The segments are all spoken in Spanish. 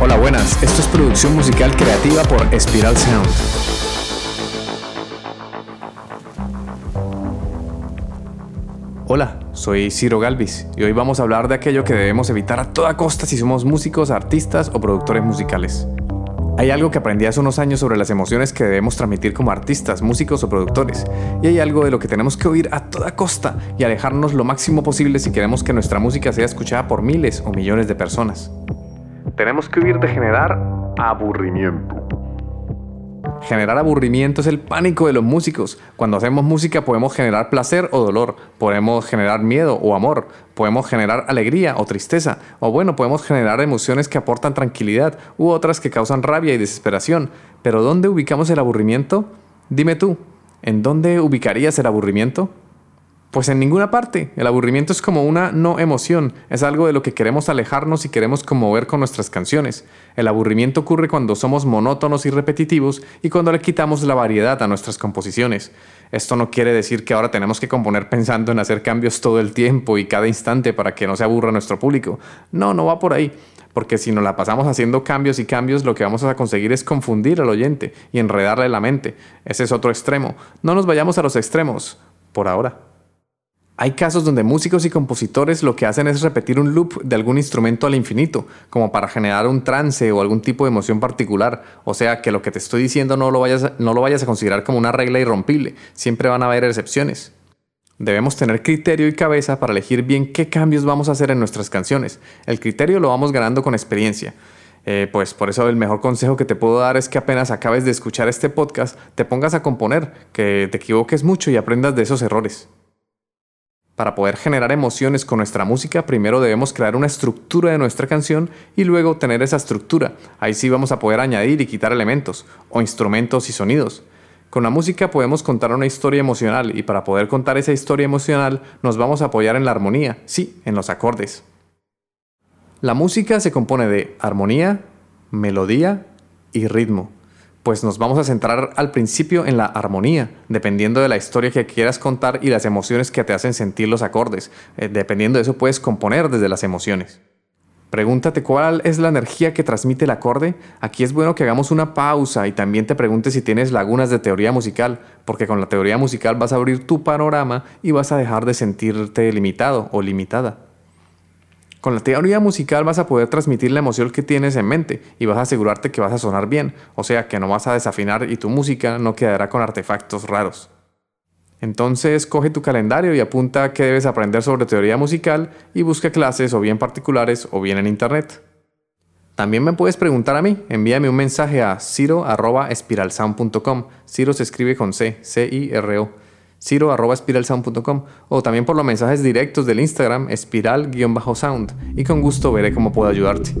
Hola, buenas. Esto es producción musical creativa por Spiral Sound. Hola, soy Ciro Galvis y hoy vamos a hablar de aquello que debemos evitar a toda costa si somos músicos, artistas o productores musicales. Hay algo que aprendí hace unos años sobre las emociones que debemos transmitir como artistas, músicos o productores, y hay algo de lo que tenemos que oír a toda costa y alejarnos lo máximo posible si queremos que nuestra música sea escuchada por miles o millones de personas. Tenemos que huir de generar aburrimiento. Generar aburrimiento es el pánico de los músicos. Cuando hacemos música podemos generar placer o dolor, podemos generar miedo o amor, podemos generar alegría o tristeza, o bueno, podemos generar emociones que aportan tranquilidad u otras que causan rabia y desesperación. Pero ¿dónde ubicamos el aburrimiento? Dime tú, ¿en dónde ubicarías el aburrimiento? Pues en ninguna parte. El aburrimiento es como una no emoción, es algo de lo que queremos alejarnos y queremos conmover con nuestras canciones. El aburrimiento ocurre cuando somos monótonos y repetitivos y cuando le quitamos la variedad a nuestras composiciones. Esto no quiere decir que ahora tenemos que componer pensando en hacer cambios todo el tiempo y cada instante para que no se aburra nuestro público. No, no va por ahí. Porque si nos la pasamos haciendo cambios y cambios, lo que vamos a conseguir es confundir al oyente y enredarle la mente. Ese es otro extremo. No nos vayamos a los extremos, por ahora. Hay casos donde músicos y compositores lo que hacen es repetir un loop de algún instrumento al infinito, como para generar un trance o algún tipo de emoción particular. O sea que lo que te estoy diciendo no lo vayas, no lo vayas a considerar como una regla irrompible, siempre van a haber excepciones. Debemos tener criterio y cabeza para elegir bien qué cambios vamos a hacer en nuestras canciones. El criterio lo vamos ganando con experiencia. Eh, pues por eso el mejor consejo que te puedo dar es que apenas acabes de escuchar este podcast, te pongas a componer, que te equivoques mucho y aprendas de esos errores. Para poder generar emociones con nuestra música, primero debemos crear una estructura de nuestra canción y luego tener esa estructura. Ahí sí vamos a poder añadir y quitar elementos, o instrumentos y sonidos. Con la música podemos contar una historia emocional y para poder contar esa historia emocional nos vamos a apoyar en la armonía, sí, en los acordes. La música se compone de armonía, melodía y ritmo pues nos vamos a centrar al principio en la armonía, dependiendo de la historia que quieras contar y las emociones que te hacen sentir los acordes. Eh, dependiendo de eso puedes componer desde las emociones. Pregúntate cuál es la energía que transmite el acorde. Aquí es bueno que hagamos una pausa y también te preguntes si tienes lagunas de teoría musical, porque con la teoría musical vas a abrir tu panorama y vas a dejar de sentirte limitado o limitada. Con la teoría musical vas a poder transmitir la emoción que tienes en mente y vas a asegurarte que vas a sonar bien, o sea que no vas a desafinar y tu música no quedará con artefactos raros. Entonces coge tu calendario y apunta qué debes aprender sobre teoría musical y busca clases o bien particulares o bien en internet. También me puedes preguntar a mí, envíame un mensaje a ciro.espiralsound.com. Ciro se escribe con C, C-I-R-O ciro.espiralsound.com o también por los mensajes directos del Instagram espiral-sound y con gusto veré cómo puedo ayudarte.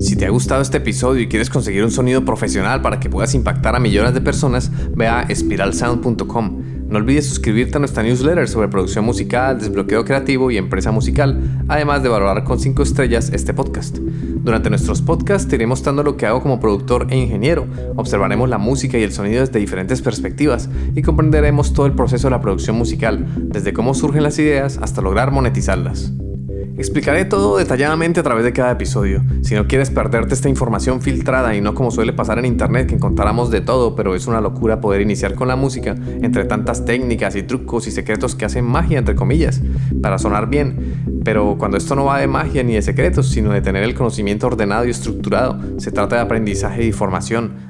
Si te ha gustado este episodio y quieres conseguir un sonido profesional para que puedas impactar a millones de personas, ve a espiralsound.com. No olvides suscribirte a nuestra newsletter sobre producción musical, desbloqueo creativo y empresa musical, además de valorar con 5 estrellas este podcast. Durante nuestros podcasts te iré lo que hago como productor e ingeniero, observaremos la música y el sonido desde diferentes perspectivas y comprenderemos todo el proceso de la producción musical, desde cómo surgen las ideas hasta lograr monetizarlas. Explicaré todo detalladamente a través de cada episodio. Si no quieres perderte esta información filtrada y no como suele pasar en internet que encontramos de todo, pero es una locura poder iniciar con la música entre tantas técnicas y trucos y secretos que hacen magia entre comillas para sonar bien. Pero cuando esto no va de magia ni de secretos, sino de tener el conocimiento ordenado y estructurado, se trata de aprendizaje y formación,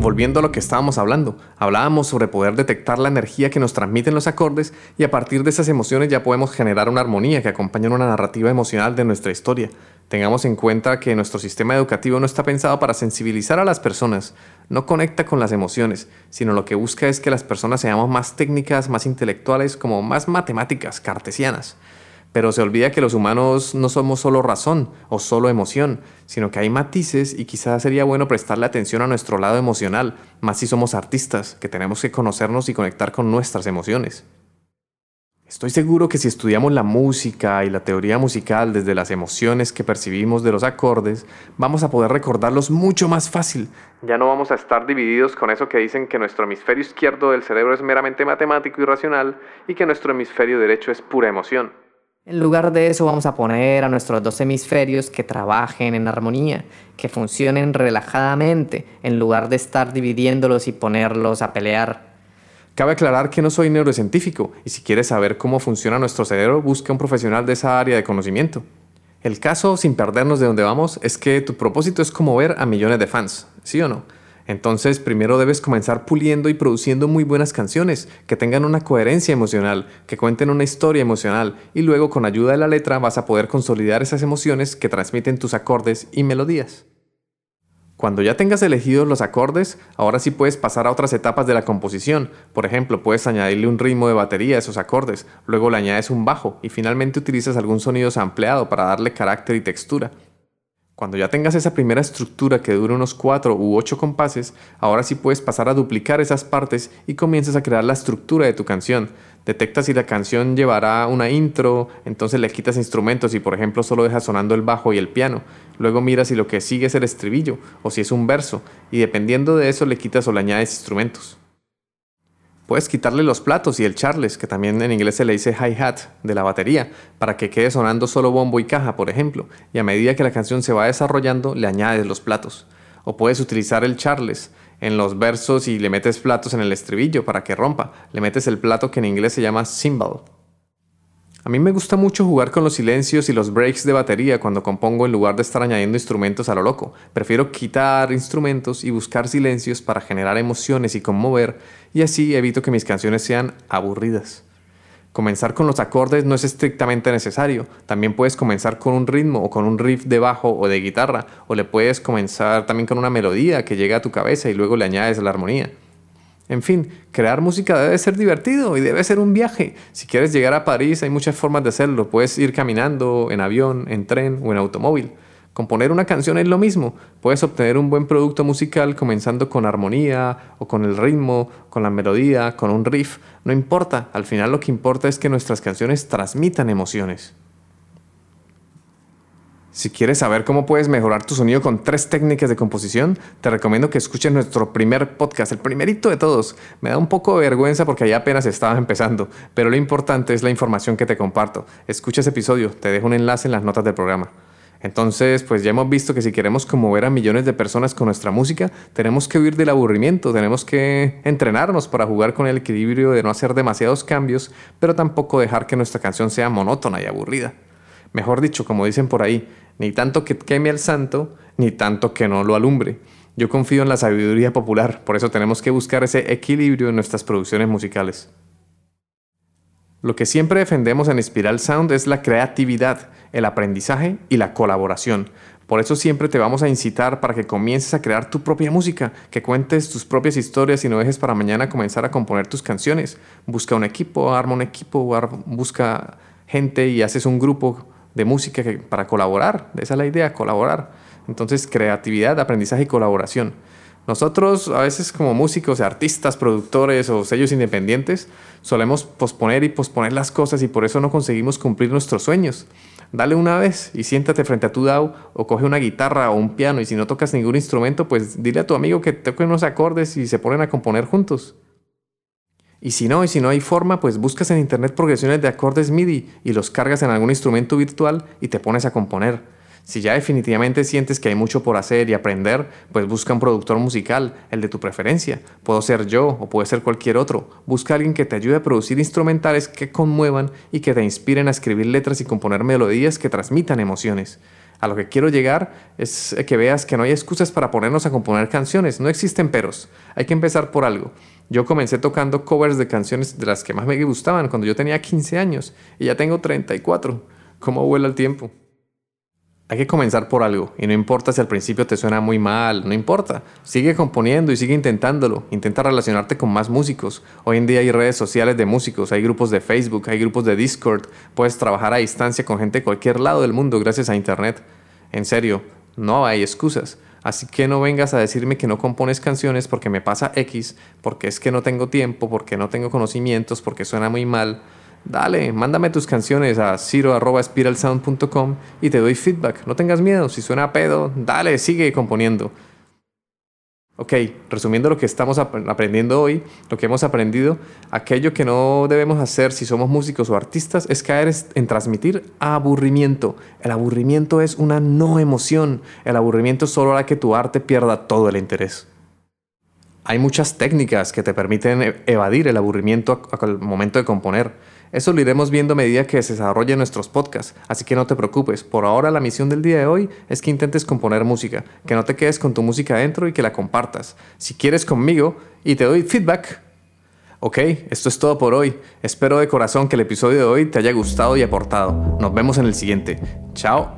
Volviendo a lo que estábamos hablando, hablábamos sobre poder detectar la energía que nos transmiten los acordes y a partir de esas emociones ya podemos generar una armonía que acompañe una narrativa emocional de nuestra historia. Tengamos en cuenta que nuestro sistema educativo no está pensado para sensibilizar a las personas, no conecta con las emociones, sino lo que busca es que las personas seamos más técnicas, más intelectuales, como más matemáticas, cartesianas. Pero se olvida que los humanos no somos solo razón o solo emoción, sino que hay matices y quizás sería bueno prestarle atención a nuestro lado emocional, más si somos artistas, que tenemos que conocernos y conectar con nuestras emociones. Estoy seguro que si estudiamos la música y la teoría musical desde las emociones que percibimos de los acordes, vamos a poder recordarlos mucho más fácil. Ya no vamos a estar divididos con eso que dicen que nuestro hemisferio izquierdo del cerebro es meramente matemático y racional y que nuestro hemisferio derecho es pura emoción. En lugar de eso vamos a poner a nuestros dos hemisferios que trabajen en armonía, que funcionen relajadamente, en lugar de estar dividiéndolos y ponerlos a pelear. Cabe aclarar que no soy neurocientífico y si quieres saber cómo funciona nuestro cerebro, busca un profesional de esa área de conocimiento. El caso, sin perdernos de dónde vamos, es que tu propósito es como ver a millones de fans, ¿sí o no? Entonces, primero debes comenzar puliendo y produciendo muy buenas canciones, que tengan una coherencia emocional, que cuenten una historia emocional, y luego con ayuda de la letra vas a poder consolidar esas emociones que transmiten tus acordes y melodías. Cuando ya tengas elegidos los acordes, ahora sí puedes pasar a otras etapas de la composición. Por ejemplo, puedes añadirle un ritmo de batería a esos acordes, luego le añades un bajo y finalmente utilizas algún sonido sampleado para darle carácter y textura. Cuando ya tengas esa primera estructura que dure unos 4 u 8 compases, ahora sí puedes pasar a duplicar esas partes y comienzas a crear la estructura de tu canción. Detectas si la canción llevará una intro, entonces le quitas instrumentos y por ejemplo solo dejas sonando el bajo y el piano. Luego miras si lo que sigue es el estribillo o si es un verso y dependiendo de eso le quitas o le añades instrumentos. Puedes quitarle los platos y el charles, que también en inglés se le dice hi-hat, de la batería, para que quede sonando solo bombo y caja, por ejemplo, y a medida que la canción se va desarrollando, le añades los platos. O puedes utilizar el charles en los versos y le metes platos en el estribillo para que rompa. Le metes el plato que en inglés se llama cymbal. A mí me gusta mucho jugar con los silencios y los breaks de batería cuando compongo en lugar de estar añadiendo instrumentos a lo loco. Prefiero quitar instrumentos y buscar silencios para generar emociones y conmover y así evito que mis canciones sean aburridas. Comenzar con los acordes no es estrictamente necesario, también puedes comenzar con un ritmo o con un riff de bajo o de guitarra, o le puedes comenzar también con una melodía que llega a tu cabeza y luego le añades la armonía. En fin, crear música debe ser divertido y debe ser un viaje. Si quieres llegar a París hay muchas formas de hacerlo. Puedes ir caminando, en avión, en tren o en automóvil. Componer una canción es lo mismo. Puedes obtener un buen producto musical comenzando con armonía o con el ritmo, con la melodía, con un riff. No importa, al final lo que importa es que nuestras canciones transmitan emociones. Si quieres saber cómo puedes mejorar tu sonido con tres técnicas de composición, te recomiendo que escuches nuestro primer podcast, el primerito de todos. Me da un poco de vergüenza porque ahí apenas estaba empezando, pero lo importante es la información que te comparto. Escucha ese episodio, te dejo un enlace en las notas del programa. Entonces, pues ya hemos visto que si queremos conmover a millones de personas con nuestra música, tenemos que huir del aburrimiento, tenemos que entrenarnos para jugar con el equilibrio de no hacer demasiados cambios, pero tampoco dejar que nuestra canción sea monótona y aburrida. Mejor dicho, como dicen por ahí, ni tanto que queme al santo, ni tanto que no lo alumbre. Yo confío en la sabiduría popular, por eso tenemos que buscar ese equilibrio en nuestras producciones musicales. Lo que siempre defendemos en Spiral Sound es la creatividad, el aprendizaje y la colaboración. Por eso siempre te vamos a incitar para que comiences a crear tu propia música, que cuentes tus propias historias y no dejes para mañana comenzar a componer tus canciones. Busca un equipo, arma un equipo, busca gente y haces un grupo de música para colaborar. Esa es la idea, colaborar. Entonces, creatividad, aprendizaje y colaboración. Nosotros, a veces como músicos, artistas, productores o sellos independientes, solemos posponer y posponer las cosas y por eso no conseguimos cumplir nuestros sueños. Dale una vez y siéntate frente a tu DAO o coge una guitarra o un piano y si no tocas ningún instrumento, pues dile a tu amigo que toque unos acordes y se ponen a componer juntos. Y si no, y si no hay forma, pues buscas en internet progresiones de acordes MIDI y los cargas en algún instrumento virtual y te pones a componer. Si ya definitivamente sientes que hay mucho por hacer y aprender, pues busca un productor musical, el de tu preferencia. Puedo ser yo o puede ser cualquier otro. Busca alguien que te ayude a producir instrumentales que conmuevan y que te inspiren a escribir letras y componer melodías que transmitan emociones. A lo que quiero llegar es que veas que no hay excusas para ponernos a componer canciones, no existen peros. Hay que empezar por algo. Yo comencé tocando covers de canciones de las que más me gustaban cuando yo tenía 15 años y ya tengo 34. ¿Cómo vuela el tiempo? Hay que comenzar por algo, y no importa si al principio te suena muy mal, no importa. Sigue componiendo y sigue intentándolo. Intenta relacionarte con más músicos. Hoy en día hay redes sociales de músicos, hay grupos de Facebook, hay grupos de Discord. Puedes trabajar a distancia con gente de cualquier lado del mundo gracias a Internet. En serio, no hay excusas. Así que no vengas a decirme que no compones canciones porque me pasa X, porque es que no tengo tiempo, porque no tengo conocimientos, porque suena muy mal. Dale, mándame tus canciones a ciro.spiralsound.com y te doy feedback. No tengas miedo, si suena a pedo, dale, sigue componiendo. Ok, resumiendo lo que estamos aprendiendo hoy, lo que hemos aprendido, aquello que no debemos hacer si somos músicos o artistas es caer en transmitir aburrimiento. El aburrimiento es una no emoción. El aburrimiento solo hará que tu arte pierda todo el interés. Hay muchas técnicas que te permiten e-, evadir el aburrimiento al momento de componer. Eso lo iremos viendo a medida que se desarrollen nuestros podcasts, así que no te preocupes. Por ahora la misión del día de hoy es que intentes componer música, que no te quedes con tu música adentro y que la compartas. Si quieres conmigo y te doy feedback. Ok, esto es todo por hoy. Espero de corazón que el episodio de hoy te haya gustado y aportado. Nos vemos en el siguiente. Chao.